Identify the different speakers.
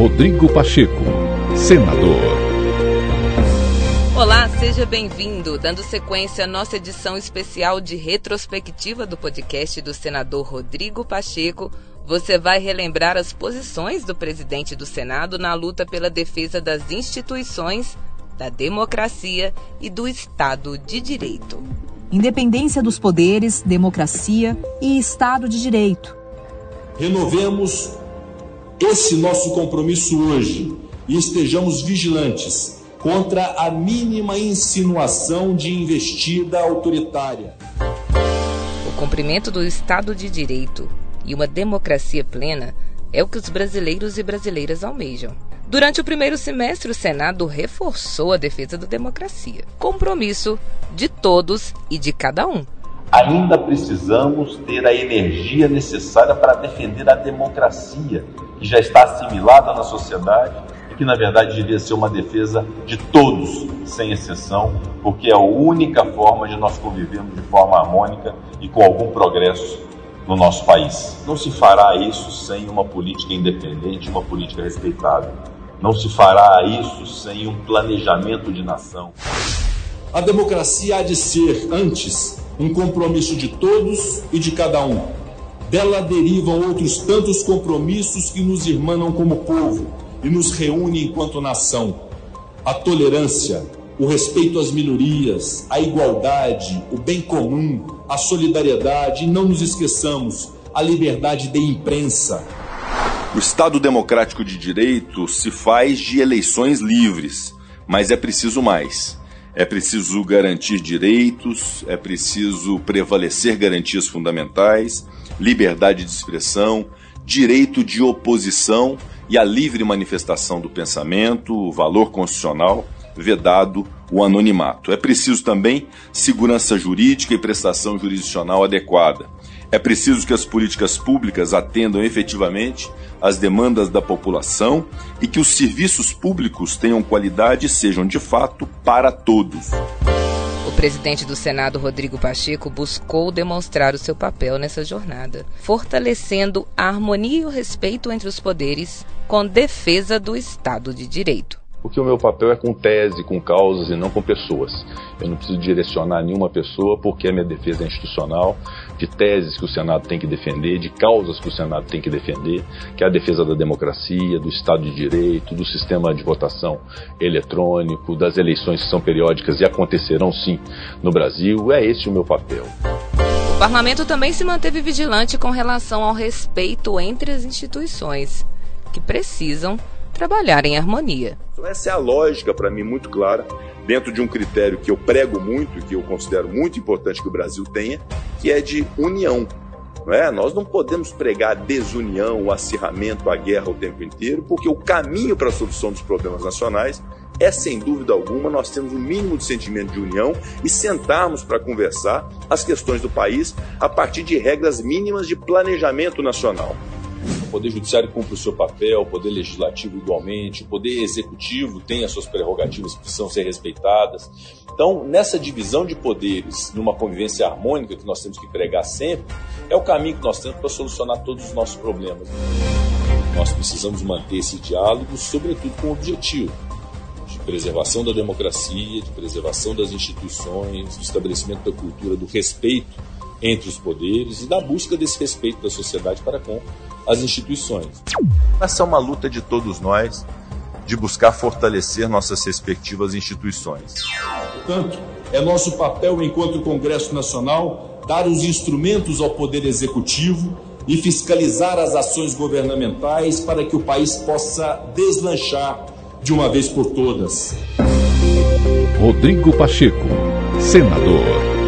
Speaker 1: Rodrigo Pacheco, senador.
Speaker 2: Olá, seja bem-vindo. Dando sequência à nossa edição especial de retrospectiva do podcast do senador Rodrigo Pacheco, você vai relembrar as posições do presidente do Senado na luta pela defesa das instituições, da democracia e do Estado de Direito.
Speaker 3: Independência dos poderes, democracia e Estado de Direito.
Speaker 4: Renovemos esse nosso compromisso hoje e estejamos vigilantes contra a mínima insinuação de investida autoritária.
Speaker 2: O cumprimento do Estado de Direito e uma democracia plena é o que os brasileiros e brasileiras almejam. Durante o primeiro semestre, o Senado reforçou a defesa da democracia. Compromisso de todos e de cada um
Speaker 5: ainda precisamos ter a energia necessária para defender a democracia, que já está assimilada na sociedade e que, na verdade, devia ser uma defesa de todos, sem exceção, porque é a única forma de nós convivermos de forma harmônica e com algum progresso no nosso país. Não se fará isso sem uma política independente, uma política respeitável. Não se fará isso sem um planejamento de nação.
Speaker 4: A democracia há de ser, antes, um compromisso de todos e de cada um. Dela derivam outros tantos compromissos que nos irmanam como povo e nos reúnem enquanto nação. A tolerância, o respeito às minorias, a igualdade, o bem comum, a solidariedade e não nos esqueçamos, a liberdade de imprensa.
Speaker 6: O Estado democrático de direito se faz de eleições livres, mas é preciso mais é preciso garantir direitos, é preciso prevalecer garantias fundamentais, liberdade de expressão, direito de oposição e a livre manifestação do pensamento, o valor constitucional, vedado o anonimato. É preciso também segurança jurídica e prestação jurisdicional adequada. É preciso que as políticas públicas atendam efetivamente às demandas da população e que os serviços públicos tenham qualidade e sejam de fato para todos.
Speaker 2: O presidente do Senado, Rodrigo Pacheco, buscou demonstrar o seu papel nessa jornada, fortalecendo a harmonia e o respeito entre os poderes com defesa do Estado de Direito
Speaker 7: porque o meu papel é com tese, com causas e não com pessoas. Eu não preciso direcionar nenhuma pessoa porque a minha defesa é institucional, de teses que o Senado tem que defender, de causas que o Senado tem que defender, que é a defesa da democracia, do Estado de Direito, do sistema de votação eletrônico, das eleições que são periódicas e acontecerão sim no Brasil. É esse o meu papel.
Speaker 2: O parlamento também se manteve vigilante com relação ao respeito entre as instituições, que precisam trabalhar em harmonia.
Speaker 6: Então, essa é a lógica, para mim, muito clara, dentro de um critério que eu prego muito que eu considero muito importante que o Brasil tenha, que é de união. Não é? Nós não podemos pregar a desunião, o acirramento, a guerra o tempo inteiro, porque o caminho para a solução dos problemas nacionais é, sem dúvida alguma, nós temos um mínimo de sentimento de união e sentarmos para conversar as questões do país a partir de regras mínimas de planejamento nacional.
Speaker 7: Poder Judiciário cumpre o seu papel, o Poder Legislativo igualmente, o Poder Executivo tem as suas prerrogativas que precisam ser respeitadas. Então, nessa divisão de poderes, numa convivência harmônica que nós temos que pregar sempre, é o caminho que nós temos para solucionar todos os nossos problemas. Nós precisamos manter esse diálogo, sobretudo com o objetivo de preservação da democracia, de preservação das instituições, do estabelecimento da cultura do respeito entre os poderes e da busca desse respeito da sociedade para com as instituições.
Speaker 6: Essa é uma luta de todos nós de buscar fortalecer nossas respectivas instituições.
Speaker 4: Portanto, é nosso papel enquanto Congresso Nacional dar os instrumentos ao Poder Executivo e fiscalizar as ações governamentais para que o país possa deslanchar de uma vez por todas.
Speaker 1: Rodrigo Pacheco, senador.